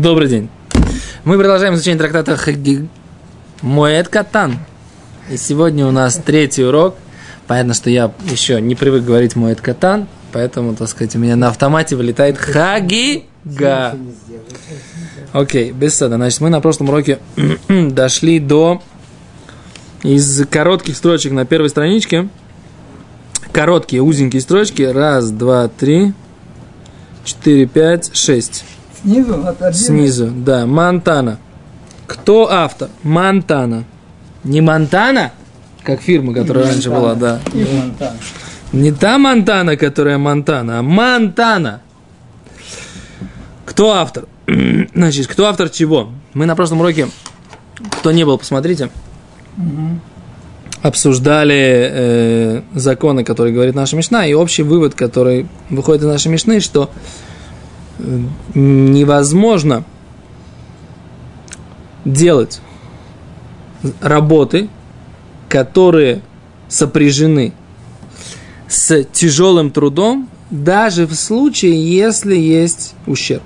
Добрый день. Мы продолжаем изучение трактата Хаги... Моэт Катан. И сегодня у нас третий урок. Понятно, что я еще не привык говорить Моэт Катан, поэтому, так сказать, у меня на автомате вылетает Хагига. Окей, без сада. Значит, мы на прошлом уроке дошли до из коротких строчек на первой страничке. Короткие, узенькие строчки. Раз, два, три, четыре, пять, шесть. Снизу? От? Снизу, да. Монтана. Кто автор? Монтана. Не Монтана, как фирма, которая раньше была, да. И Монтана. Не та Монтана, которая Монтана, а Монтана. Кто автор? Значит, кто автор чего? Мы на прошлом уроке, кто не был, посмотрите, обсуждали э, законы, которые говорит наша Мишна, и общий вывод, который выходит из нашей Мишны, что невозможно делать работы, которые сопряжены с тяжелым трудом, даже в случае, если есть ущерб.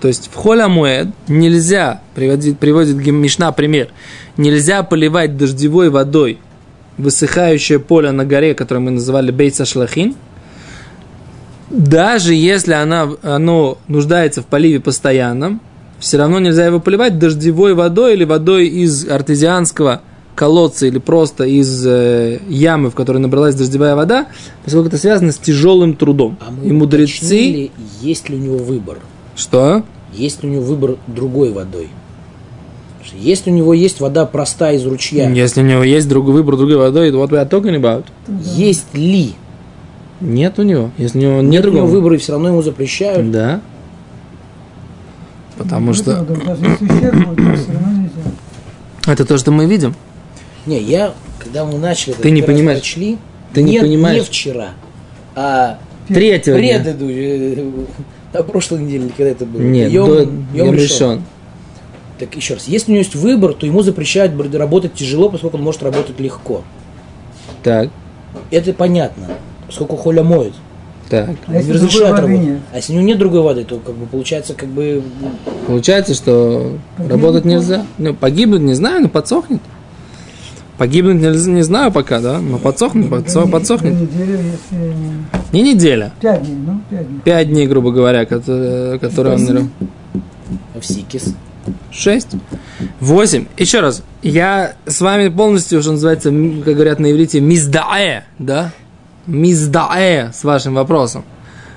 То есть в холя муэд нельзя, приводит, приводит Мишна пример, нельзя поливать дождевой водой высыхающее поле на горе, которое мы называли Бейца Шлахин, даже если она, оно нуждается в поливе постоянном, все равно нельзя его поливать дождевой водой или водой из артезианского колодца или просто из э, ямы, в которой набралась дождевая вода, поскольку это связано с тяжелым трудом. А мы И мудрецы... уточнили, есть ли у него выбор. Что? Есть ли у него выбор другой водой. Если у него есть вода простая из ручья, Если у него есть другой выбор другой водой, what we are talking about? есть ли? Нет у него. Если у него нет, Нет у него другого выбора и все равно ему запрещают. Да. Потому Ну, что это, то это что мы видим. Не, я, когда мы начали Ты не понимаешь. прочли, Ты не не, понимаешь. не вчера, а Третьего дня. предыдущий, на прошлой неделе, когда это было. Нет, Йом- до Йом Ришон. решен. Так еще раз, если у него есть выбор, то ему запрещают работать тяжело, поскольку он может работать легко. Так, Это понятно, поскольку холя моет. так. А если Не другой разрешают работать. А если у него нет другой воды, то как бы получается как бы Получается, что Погибнуть работать нельзя. Ну, погибнуть не знаю, но подсохнет. Погибнуть нельзя, не знаю пока, да, но подсохнет, подсох- До подсохнет. недели, если... Не неделя. Пять дней, ну, пять дней. Пять дней, грубо говоря, которые, которые он... авсикис. Шесть. Восемь. Еще раз. Я с вами полностью, что называется, как говорят на иврите, миздаэ, да? Миздаэ с вашим вопросом.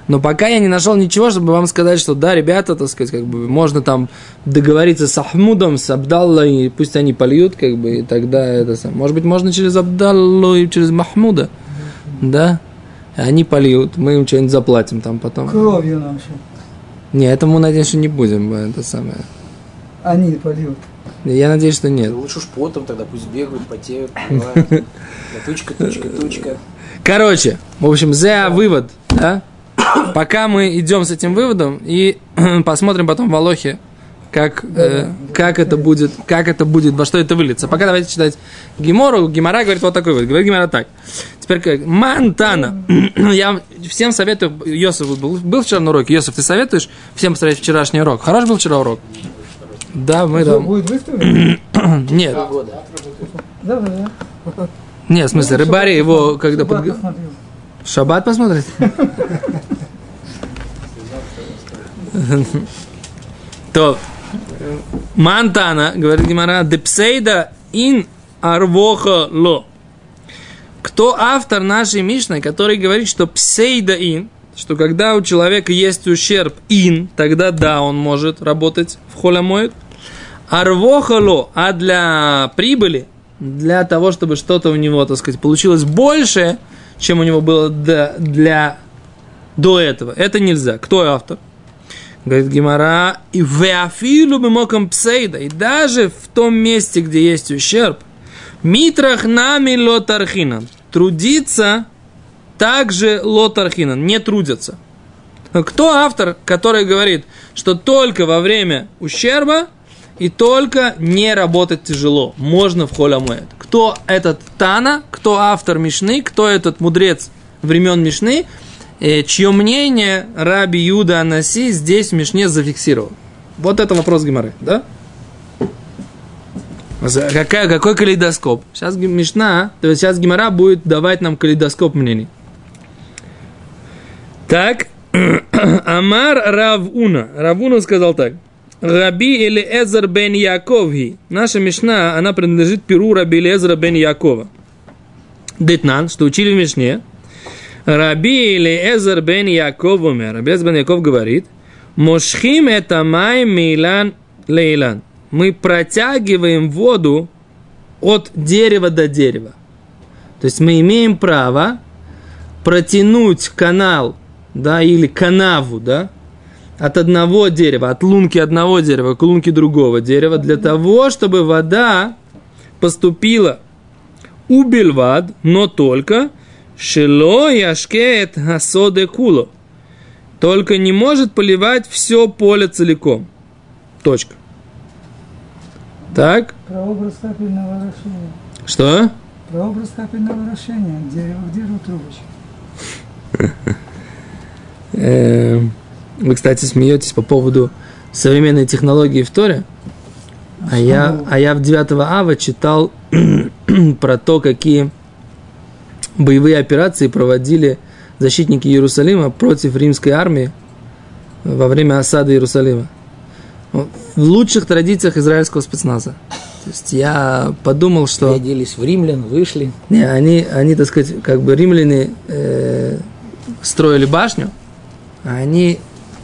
Но пока я не нашел ничего, чтобы вам сказать, что да, ребята, так сказать, как бы можно там договориться с Ахмудом, с Абдаллой, и пусть они польют, как бы, и тогда это сам. Может быть, можно через Абдаллу и через Махмуда, да? И Они польют, мы им что-нибудь заплатим там потом. Кровью нашей. Не, этому, надеюсь, что не будем, это самое. Они польют. Я надеюсь, что нет. Лучше уж потом тогда пусть бегают, потеют. Да Тучка, тучка, тучка. Короче, в общем, за вывод, да? Пока мы идем с этим выводом и посмотрим потом в Алохе, как, э, как это будет, как это будет, во что это выльется. Пока давайте читать Гимору. Гимара говорит вот такой вот. Говорит Гимара так. Теперь как? Мантана. Я всем советую, Йосиф был, был вчера на уроке. Йосиф, ты советуешь всем посмотреть вчерашний урок? Хорош был вчера урок? Да, мы там. будет выставлено? Нет, да, да. Нет, в смысле, рыбари его, когда Шаббат посмотрел. Шаббат посмотрит? То. Мантана, говорит Гимара, депсейда ин арвоха ло. Кто автор нашей Мишны, который говорит, что псейда ин, что когда у человека есть ущерб ин, тогда да, он может работать в холямоид. Арвохало, а для прибыли, для того, чтобы что-то у него, так сказать, получилось больше, чем у него было до- для, до этого. Это нельзя. Кто автор? Говорит Гимара, и веафилу моком псейда, и даже в том месте, где есть ущерб, митрах нами лотархина, трудиться также лотархина, не трудятся. Кто автор, который говорит, что только во время ущерба и только не работать тяжело, можно в холямуэд? Кто этот Тана, кто автор Мишны, кто этот мудрец времен Мишны, э, чье мнение Раби Юда Анаси здесь в Мишне зафиксировал. Вот это вопрос Гимары, да? Какая, какой калейдоскоп? Сейчас Мишна, то есть сейчас Гимара будет давать нам калейдоскоп мнений. Так, Амар Равуна. Равуна сказал так. Раби или Эзер бен Яковги. Наша Мишна, она принадлежит Перу Раби Элиэзера бен Якова. Детнан, что учили в Мишне. Раби или Эзер бен Яков умер. Раби Элиэзер бен Яков говорит. Мошхим это май мейлан лейлан. Мы протягиваем воду от дерева до дерева. То есть мы имеем право протянуть канал, да, или канаву, да, от одного дерева, от лунки одного дерева к лунке другого дерева, для того, чтобы вода поступила у бельвад, но только шело яшкет хасоде куло. Только не может поливать все поле целиком. Точка. Так, Прообраз капельного орошения. что? Прообраз капельного орошения. Дерево к дереву трубочка. Вы, кстати, смеетесь по поводу современной технологии в Торе. А я, а я в 9 ава читал про то, какие боевые операции проводили защитники Иерусалима против римской армии во время осады Иерусалима. В лучших традициях израильского спецназа. То есть я подумал, что... Оделись в римлян, вышли. Не, они, они, так сказать, как бы римляне э, строили башню, а они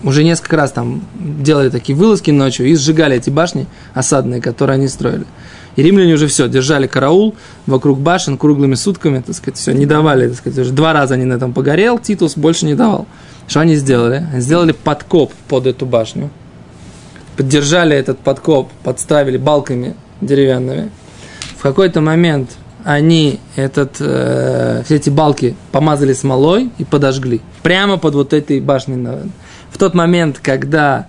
уже несколько раз там делали такие вылазки ночью и сжигали эти башни осадные, которые они строили. И римляне уже все, держали караул вокруг башен круглыми сутками, так сказать, все, не давали, так сказать, уже два раза они на этом погорел, Титус больше не давал. Что они сделали? Они сделали подкоп под эту башню, поддержали этот подкоп, подставили балками деревянными. В какой-то момент они этот, э, все эти балки помазали смолой и подожгли. Прямо под вот этой башней. на- В тот момент, когда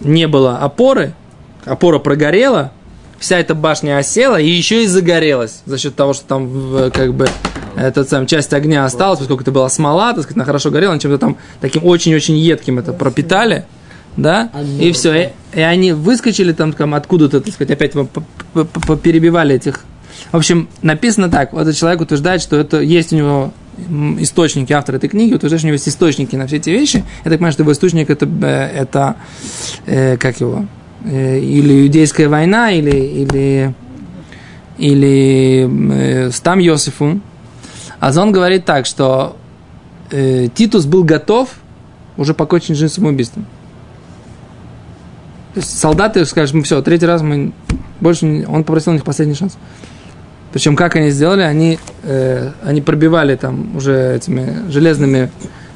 не было опоры, опора прогорела, вся эта башня осела и еще и загорелась за счет того, что там как бы эта сам, часть огня осталась, поскольку это была смола, так сказать, она хорошо горела, они чем-то там таким очень-очень едким это пропитали, да, и все, и, и они выскочили там, там откуда-то, так сказать, опять перебивали этих. В общем, написано так, вот этот человек утверждает, что это есть у него источники, автор этой книги утверждает, что у него есть источники на все эти вещи. Я так понимаю, что его источник это, э, это э, как его, э, или иудейская война, или, или, или э, Стам Йосифу. А он говорит так, что э, Титус был готов уже покончить жизнь самоубийством. То есть солдаты скажут, мы все, третий раз мы больше. Он попросил у них последний шанс. Причем как они сделали, они, э, они пробивали там уже этими железными,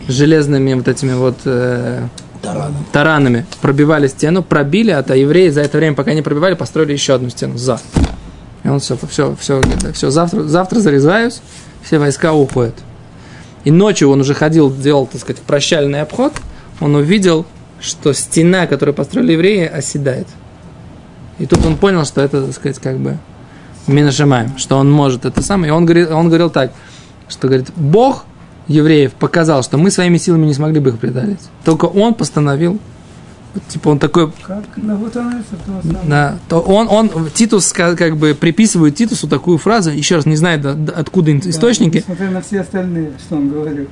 железными вот этими вот э, Тараном. таранами, пробивали стену, пробили, а то евреи за это время, пока не пробивали, построили еще одну стену за. И он все, все, все, все, завтра, завтра зарезаюсь, все войска уходят. И ночью он уже ходил, делал, так сказать, прощальный обход, он увидел, что стена, которую построили евреи, оседает. И тут он понял, что это, так сказать, как бы Минашимаем, что он может это самое. И он говорил, он говорил так, что говорит, Бог евреев показал, что мы своими силами не смогли бы их преодолеть. Только он постановил, типа он такой, Как? Ну вот он это да, то он, он, Титус ка- как бы приписывает Титусу такую фразу, еще раз не знает да, да, откуда Да, источники. Несмотря на все остальные, что он говорил.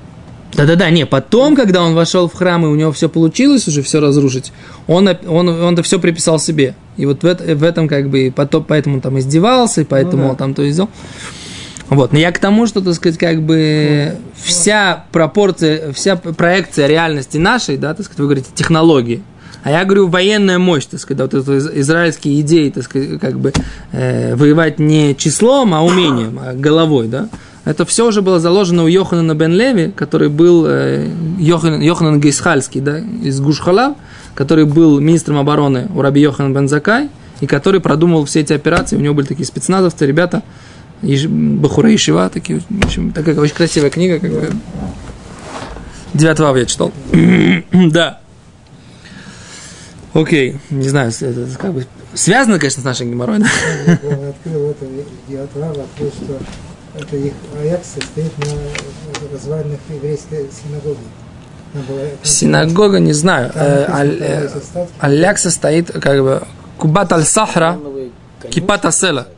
Да-да-да, не, потом, когда он вошел в храм, и у него все получилось уже все разрушить, он, он, он это все приписал себе. И вот в, в этом как бы, потом, поэтому там издевался, и поэтому Ну да. там то и сделал. Вот, но я к тому, что, так сказать, как бы вся пропорция, вся проекция реальности нашей, да, так сказать, вы говорите, технологии, а я говорю военная мощь, так сказать, да, вот это из- израильские идеи, так сказать, как бы э, воевать не числом, а умением, а головой, да. Это все уже было заложено у Йоханана бен Леви, который был э, Йохан, Йоханан Гейсхальский, да, из Гушхала, который был министром обороны у Раби Йоханан бен Закай, и который продумывал все эти операции. У него были такие спецназовцы, ребята, Бахура Ишива, такие, в общем, такая очень красивая книга, как бы. Девятого я читал. да. Окей, не знаю, это как бы связано, конечно, с нашей геморрой, да? Открыл это Диатрава, открыл, что это их Аякс состоит на развалинах еврейской синагоги. Синагога, не знаю. Э, там э. Аляк состоит, как бы, Кубат аль-Сахра, Кипат асела.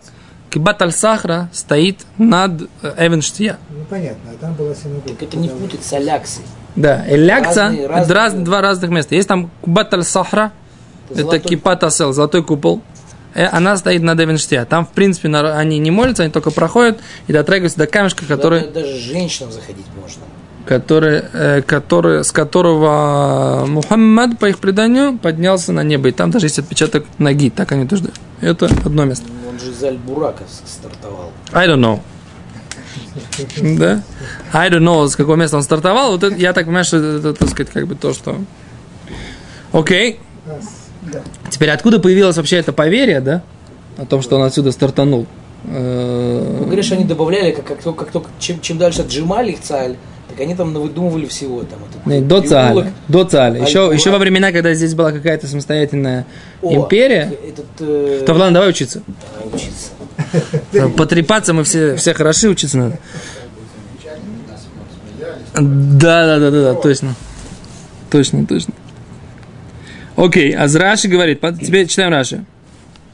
Кибат аль-Сахра стоит над э, Эвенштия. Ну, понятно, а там была синагога. Так это не путать с аляксой. Да, Элякца, Разные- это разные. раз- два разных места. Есть там Кубат аль-Сахра, это золотой Кипат асел, золотой купол. Она стоит над Эвенштия. Там, в принципе, они не молятся, они только проходят и дотрагиваются до камешка, Туда который, Даже женщинам заходить можно. Который, э, который, с которого Мухаммад, по их преданию, поднялся на небо. И там даже есть отпечаток ноги, так они утверждают. Это одно место. Он же из Аль-Бурака стартовал. I don't know. Да? I don't know, с какого места он стартовал. Вот это, я так понимаю, что это, так сказать, как бы то, что... Окей. Теперь откуда появилось вообще это поверье, да? О том, что он отсюда стартанул. Э, Ну, говоришь, они добавляли, как, как, как только чем, чем дальше отжимали их цаль, так они там навыдумывали всего. Там, не, До. Цаля. До Цаля. Еще, Аль-Куран. еще во времена, когда здесь была какая-то самостоятельная О, империя. Этот, э, То, ладно, давай учиться. давай учиться. Потрепаться мы все, все хороши, учиться надо. Да, да, да, да, да, точно. Точно, точно. Окей, а Раши говорит, теперь читаем Раши.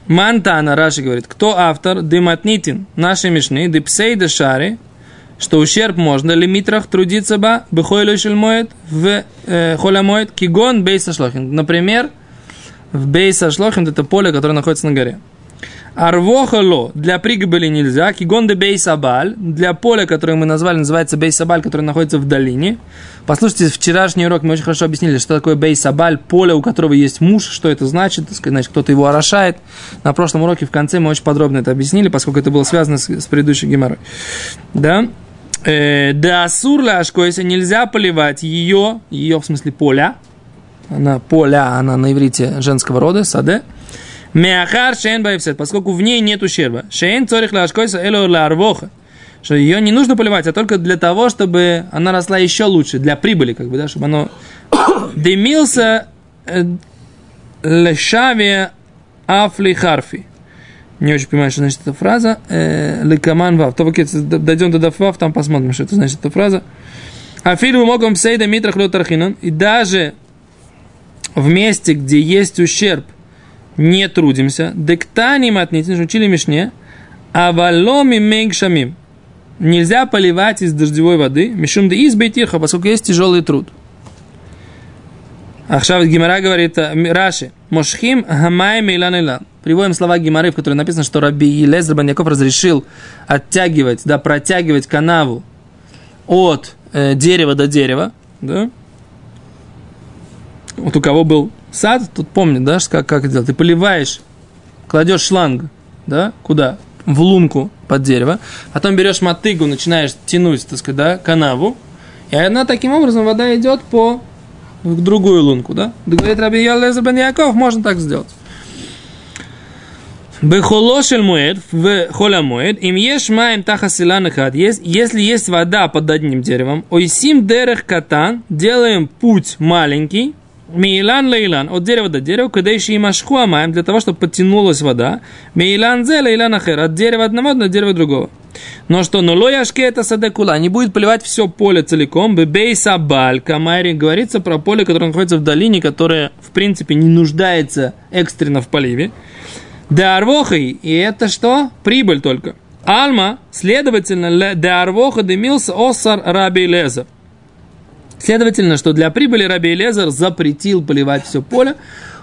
מאן תנא, Раши говорит, кто автор דמתניתין, нашей Мишны, דפסידא שרי, что ущерб можно למיטרח трудиться ביה, בחולו של מועד, в э, חול המועד, כגון בית השלחין. Например, в בית השלחין это поле, которое находится на горе. הרווחה לא для пригибели нельзя. כגון דבית הבעל для поля, которое мы назвали, называется בית הבעל, которое находится в долине. Послушайте, вчерашний урок мы очень хорошо объяснили, что такое בית הבעל, поле, у которого есть муж, что это значит, значит, кто-то его орошает. На прошлом уроке в конце мы очень подробно это объяснили, поскольку это было связано с, с предыдущей геморрой. Да? Э, Да асурла ашкоиса нельзя поливать ее, ее в смысле поля, она поля, она на иврите женского рода, саде. Меахар шейн байфсет, поскольку в ней нет ущерба. Шейн цорих лашкойса эло ларвоха. Что ее не нужно поливать, а только для того, чтобы она росла еще лучше, для прибыли, как бы, да, чтобы оно демился э, лешаве афли харфи. Не очень понимаю, что значит эта фраза. Э, Лекаман вав. То, дойдем до даф там посмотрим, что это значит эта фраза. А фильму могом псейда митрах лотархинан. И даже в месте, где есть ущерб, не трудимся. Дектаним отнитин, учили Мишне. Валоми мейгшамим. Нельзя поливать из дождевой воды. Мишум де избейтирха, поскольку есть тяжелый труд. Ахшав Гимара говорит, э, Раши, Мошхим Хамай Мейлан Илан. Приводим слова Гимары, в которой написано, что Раби Елезер Баньяков разрешил оттягивать, да, протягивать канаву от э, дерева до дерева, да. Вот у кого был сад, тут помнит, да, как, как это делать. Ты поливаешь, кладешь шланг, да, куда? В лунку под дерево, потом берешь мотыгу, начинаешь тянуть, так сказать, да, канаву, и она таким образом, вода идет по в другую лунку, да? Говорит Раби Ялезер бен Яков, можно так сделать. Бехолошель муэд, в холя муэд, им ешь маем таха силан хад. Если есть вода под одним деревом, ойсим дерех катан, делаем путь маленький, Мейлан лейлан, от дерева до дерева, когда еще и машху амаем, для того, чтобы подтянулась вода. Мейлан зе лейлан ахер, от дерева одного до дерева другого. Но что, но лояшке это садекула, не будет поливать все поле целиком. Бебейса баль, камайри, говорится про поле, которое находится в долине, которое, в принципе, не нуждается экстренно в поливе. Да арвохой, и это что? Прибыль только. Альма, следовательно, да арвоха демился осар раби лезер. Следовательно, что для прибыли Раби Лезер запретил поливать все поле,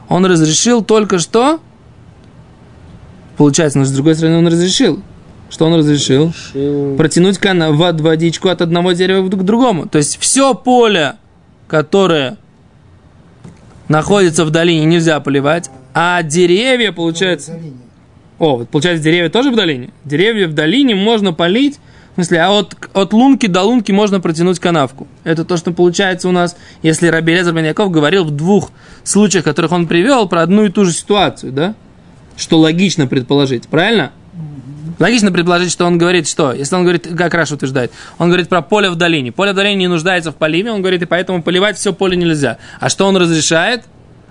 он разрешил только что, получается, но с другой стороны он разрешил, что он разрешил? Решил. Протянуть водичку от одного дерева к другому. То есть все поле, которое находится в долине, нельзя поливать, а деревья, получается... О, вот получается, деревья тоже в долине? Деревья в долине можно полить, в смысле, а от, от лунки до лунки можно протянуть канавку. Это то, что получается у нас, если Раби Лезер бен Яков говорил в двух случаях, которых он привел, про одну и ту же ситуацию, да? Что логично предположить, правильно? Логично предположить, что он говорит что? Если он говорит, как Раша утверждает, он говорит про поле в долине. Поле в долине не нуждается в поливе, он говорит, и поэтому поливать все поле нельзя. А что он разрешает?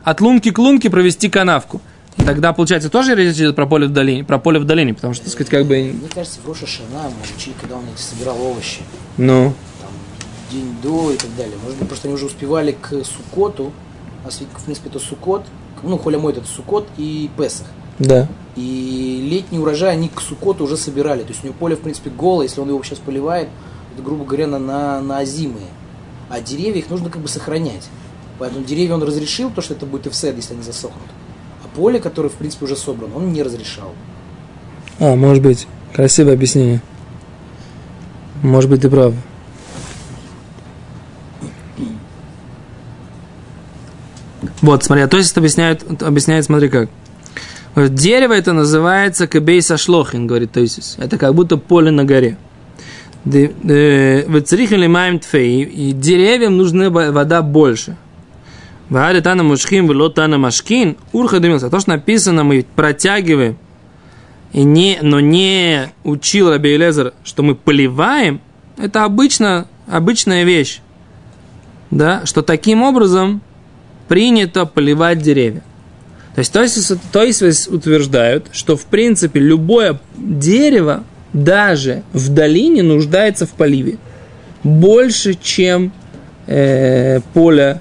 От лунки к лунке провести канавку. И тогда, получается, тоже речь идет про поле в долине, про поле в долине, потому что, так сказать, как бы, Мне кажется, в Роша Шана мы учили, когда он эти собирал овощи. ну, Там день до и так далее. Может быть, просто они уже успевали к Сукоту, а в принципе это Сукот, ну, Холя Мойд это Сукот и Песах. Да. И летний урожай они к Сукоту уже собирали. То есть у него поле, в принципе, голое, если он его сейчас поливает, это, грубо говоря, на, на, на озимые. А деревья их нужно как бы сохранять. Поэтому деревья он разрешил, то, что это будет эфсед, если они засохнут. А поле, которое, в принципе, уже собрано, он не разрешал. А, может быть. Красивое объяснение. Может быть, ты прав. Вот, смотри, а то есть объясняет, объясняет, смотри как. Дерево это называется кебейса шлохин, говорит Тойсис. Это как будто поле на горе. Вецрихали маем тфей, и деревьям нужна во- вода больше. Ваали тана мушхим, вело тана машкин, урха дымился. То, что написано, мы протягиваем, и не, но не учил Раби Элезер, что мы поливаем, это обычно, обычная вещь. Да, что таким образом принято поливать деревья. То есть, то есть, утверждают, что в принципе любое дерево даже в долине нуждается в поливе. Больше, чем э, поле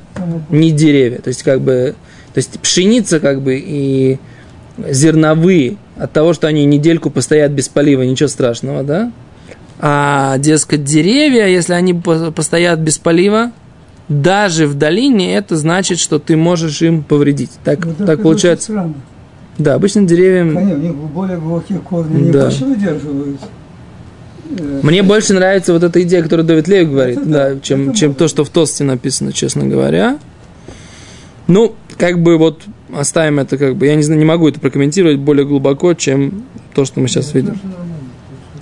не деревья. То есть, как бы, то есть пшеница как бы и зерновые от того, что они недельку постоят без полива, ничего страшного, да? А, дескать, деревья, если они по- постоят без полива, даже в долине, это значит, что ты можешь им повредить. Так, Вот это так получается. Странно. Да, обычно деревьям... Конечно, у них более глубокие корни, они Да. больше выдерживают. Э, Мне больше нравится вот эта идея, которую Давид Лев говорит, Это да, да, чем, это чем может. то, что в Тосте написано, честно говоря. Ну, как бы вот оставим это как бы, я не знаю, не могу это прокомментировать более глубоко, чем то, что мы сейчас видим.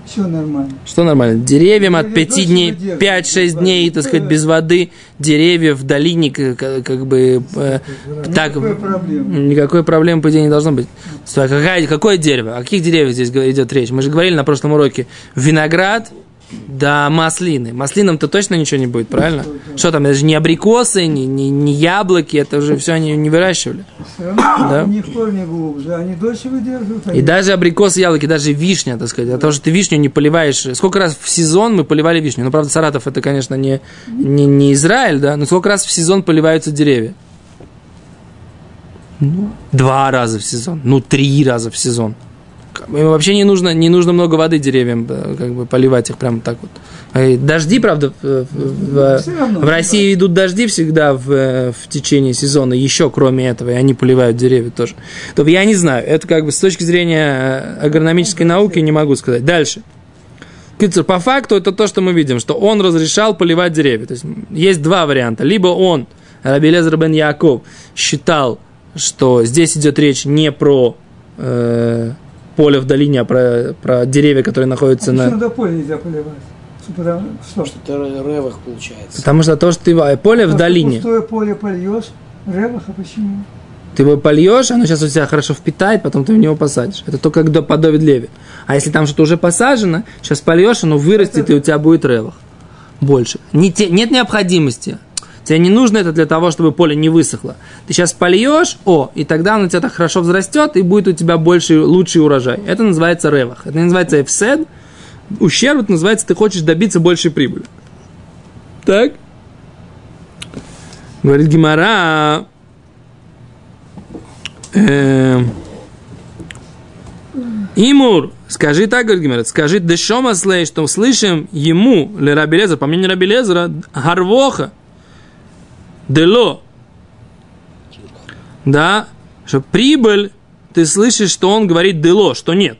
Все нормально. Что нормально? Деревьям от Деревья 5 дольше дней, выдерживают 5-6 без дней, так сказать, без воды, деревья в долине, как, как бы, э, так, Никакой проблемы. никакой проблемы, по идее, не должно быть. А какая, какое дерево? О каких деревьях здесь идет речь? Мы же говорили на прошлом уроке. Виноград, да маслины. Маслинам-то точно ничего не будет, правильно? Что там, это же не абрикосы, не, не, не яблоки, это уже все они не выращивали. Да. них корни глубже, они дольше выдерживают. И они- даже абрикосы, яблоки, даже вишня, так сказать. От того, что ты вишню не поливаешь. Сколько раз в сезон мы поливали вишню? Ну, правда, Саратов это, конечно, не, не, не Израиль, да, но сколько раз в сезон поливаются деревья? Ну, два раза в сезон. Ну, три раза в сезон. Бы Вообще не нужно, не нужно много воды деревьям, э, как бы поливать их прямо так вот. Дожди, правда, в, Всё равно, в России идут дожди всегда в, э, в течение сезона, еще кроме этого, и они поливают деревья тоже. То я не знаю, это как бы с точки зрения э, агрономической науки не могу сказать. Дальше. Кицур, по факту это то, что мы видим, что он разрешал поливать деревья. То есть есть два варианта. Либо он, Раби Лезер бен Яков, считал, что здесь идет речь не про э, поле в долине, а про, про деревья, которые находятся А почему на... до поля нельзя поливать? Потому- что? Что это ревах получается. Потому что то, что ты а, поле в Просто долине, Пустое поле польешь, ревах, а почему? ты его польешь, оно сейчас у тебя хорошо впитает, потом ты в него посадишь. Это только как до по Довид Леви. А если там что-то уже посажено, сейчас польешь, оно вырастет, и у тебя будет ревах. Больше. Не те- нет необходимости. Тебе не нужно это для того, чтобы поле не высохло. Ты сейчас польешь, о, и тогда оно у тебя так хорошо взрастет, и будет у тебя больше, лучший урожай. Это называется ревах. Это называется эфсед. Ущерб это называется, ты хочешь добиться большей прибыли. Так? Говорит Гимара. Эм, Имур, скажи так, говорит Гимара, скажи Дешома слей, что слышим ему, ле Рабелеза, по мнению Рабелезера, Гарвоха, Дело, да, что прибыль, ты слышишь, что он говорит Дело, что нет.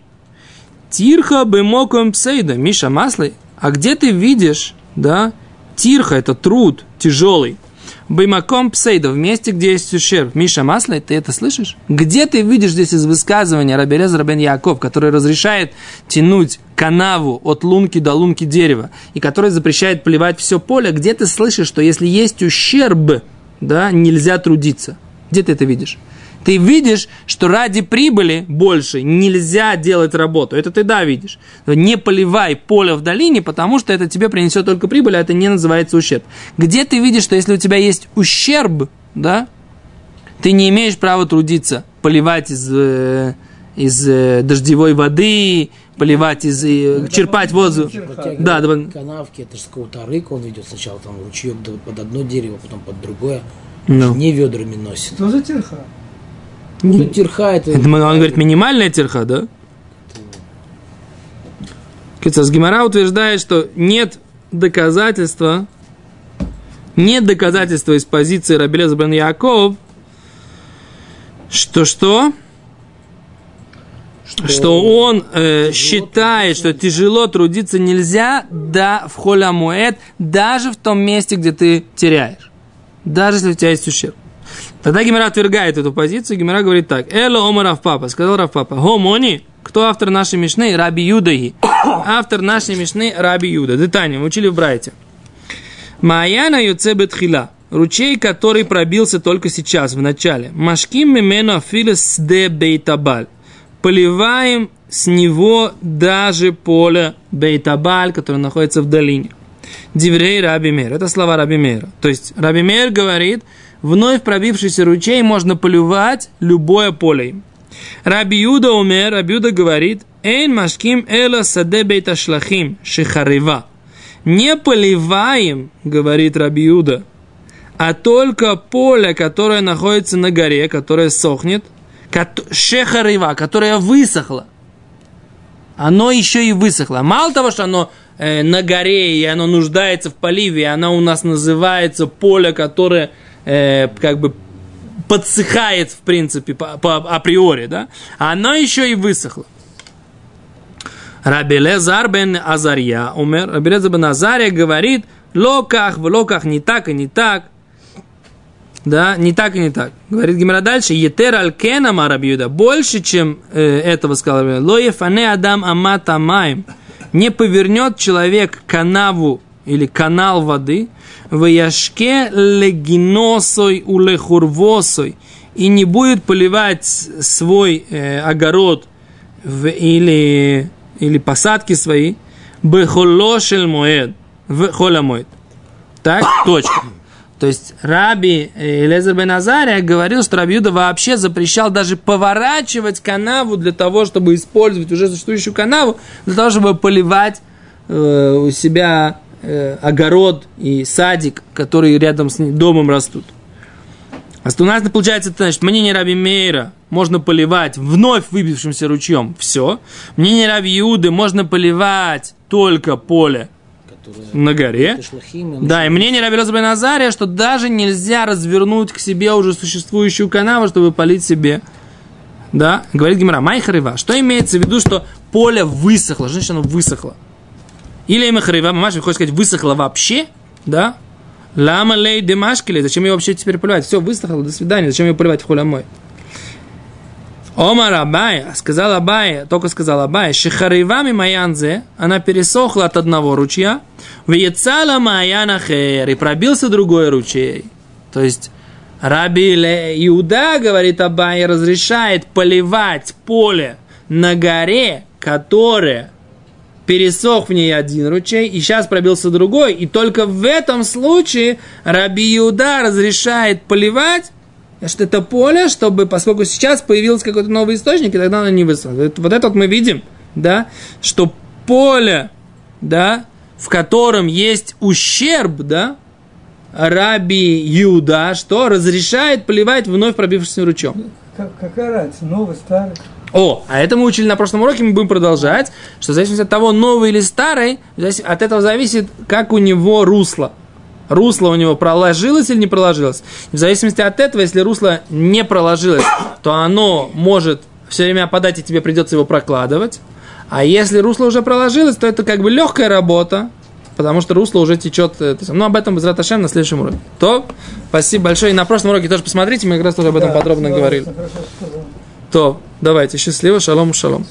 Тирха бемоком псейда, Миша Маслей, а где ты видишь, да, тирха, это труд тяжелый, Баймаком псейда, в месте, где есть ущерб. Миша Маслей, ты это слышишь? Где ты видишь здесь из высказывания Рабелеза Рабен Яков, который разрешает тянуть канаву от лунки до лунки дерева, и который запрещает поливать все поле, где ты слышишь, что если есть ущерб, да, нельзя трудиться? Где ты это видишь? Ты видишь, что ради прибыли больше нельзя делать работу. Это ты да видишь. Не поливай поле в долине, потому что это тебе принесет только прибыль, а это не называется ущерб. Где ты видишь, что если у тебя есть ущерб, да, ты не имеешь права трудиться, поливать из, э, из э, дождевой воды, поливать из, э, черпать воздух. Да, да. канавки, это же с какого-то рыка он ведет. Сначала там ручеек под одно дерево, потом под другое. Ну. Не ведрами носит. Что за терха? Ну, терха это... Это, он говорит, минимальная терха, да? Кицас Гимара утверждает, что нет доказательства, нет доказательства из позиции Рабелеза бен Яков, что что? Что он э, считает, что тяжело трудиться нельзя да, в холямуэт, даже в том месте, где ты теряешь. Даже если у тебя есть ущерб. Тогда Гимера отвергает эту позицию. Гимера говорит так. Эло Омар Равпапа. Сказал Равпапа. Хомони. Кто автор нашей Мишны? Раби Юдаги. Автор нашей Мишны Раби Юда. Детание. Мы учили в Брайте. Маяна Юце Бетхила. Ручей, который пробился только сейчас, в начале. Машким мимену афилес де бейтабаль. Поливаем с него даже поле бейтабаль, которое находится в долине. Диврей Раби Мейр. Это слова Раби Мейра. То есть Раби Мейр говорит, вновь пробившийся ручей можно поливать любое поле. Раби Юда умер, Раби Юда говорит, Эйн машким эла саде бейта шлахим шихарива. Не поливаем, говорит Раби Юда, а только поле, которое находится на горе, которое сохнет, шехарива, которое высохло оно еще и высохло. Мало того, что оно э, на горе и оно нуждается в поливе, оно у нас называется поле, которое э, как бы подсыхает, в принципе, по, по априори, да, оно еще и высохло. Рабелезар бен Азарья умер. Рабелезар бен Азарья говорит, локах, в локах не так и не так. Да, не так и не так. Говорит Гимера дальше, етер алькена марабиуда. Больше, чем э, этого сказал Рабиуда. Ло ефане адам амата маем. Не повернет человек канаву или канал воды в яшке легиносой улехурвосой и не будет поливать свой э, огород в, или, или посадки свои бехолошель моед в холямоед. Так, точка. То есть Раби э, Лезер бен Азария говорил, что Раби Юда вообще запрещал даже поворачивать канаву для того, чтобы использовать уже существующую канаву, для того, чтобы поливать э, у себя э, огород и садик, которые рядом с домом растут. А что у нас получается, это, значит, мнение Раби Мейра можно поливать вновь выбившимся ручьем, все. Мнение Раби Иуды можно поливать только поле которые- на горе. шлахим, Да, и мнение Раби Лоза бен Азария, что даже нельзя развернуть к себе уже существующую канаву, чтобы полить себе. Да, говорит Гимара, Майхарива. Что имеется в виду, что поле высохло? Оно высохло? Или Майхарива, мамаш, вы хотите сказать, высохло вообще? Да? Лама лей демашкили, зачем ее вообще теперь поливать? Все, высохло, до свидания, зачем ее поливать в холямой? Омар Абай, сказал Абай, только сказал Абай, шихаривами маянзе, она пересохла от одного ручья, вьецала маянахер, и пробился другой ручей. То есть, Раби Иуда, говорит Абай, разрешает поливать поле на горе, которое пересох в ней один ручей, и сейчас пробился другой, и только в этом случае Раби Иуда разрешает поливать что это поле, чтобы, поскольку сейчас появился какой-то новый источник, и тогда оно не высохло. Вот это вот мы видим, да, что поле, да, в котором есть ущерб, да, Раби Иуда, что разрешает поливать вновь пробившимся. Как- какая разница, новый, старый? О, а это мы учили на прошлом уроке, мы будем продолжать, что в зависимости от того, новый или старый, от этого зависит, как у него русло. Русло у него проложилось или не проложилось. В зависимости от этого, если русло не проложилось, то оно может все время опадать, и тебе придется его прокладывать. А если русло уже проложилось, то это как бы легкая работа, потому что русло уже течет. э, Ну, об этом без Раташем на следующем уроке. То, спасибо большое. И на прошлом уроке тоже посмотрите, мы как раз тоже об этом Да, подробно да, говорили. То, давайте, счастливо, шалом, шалом.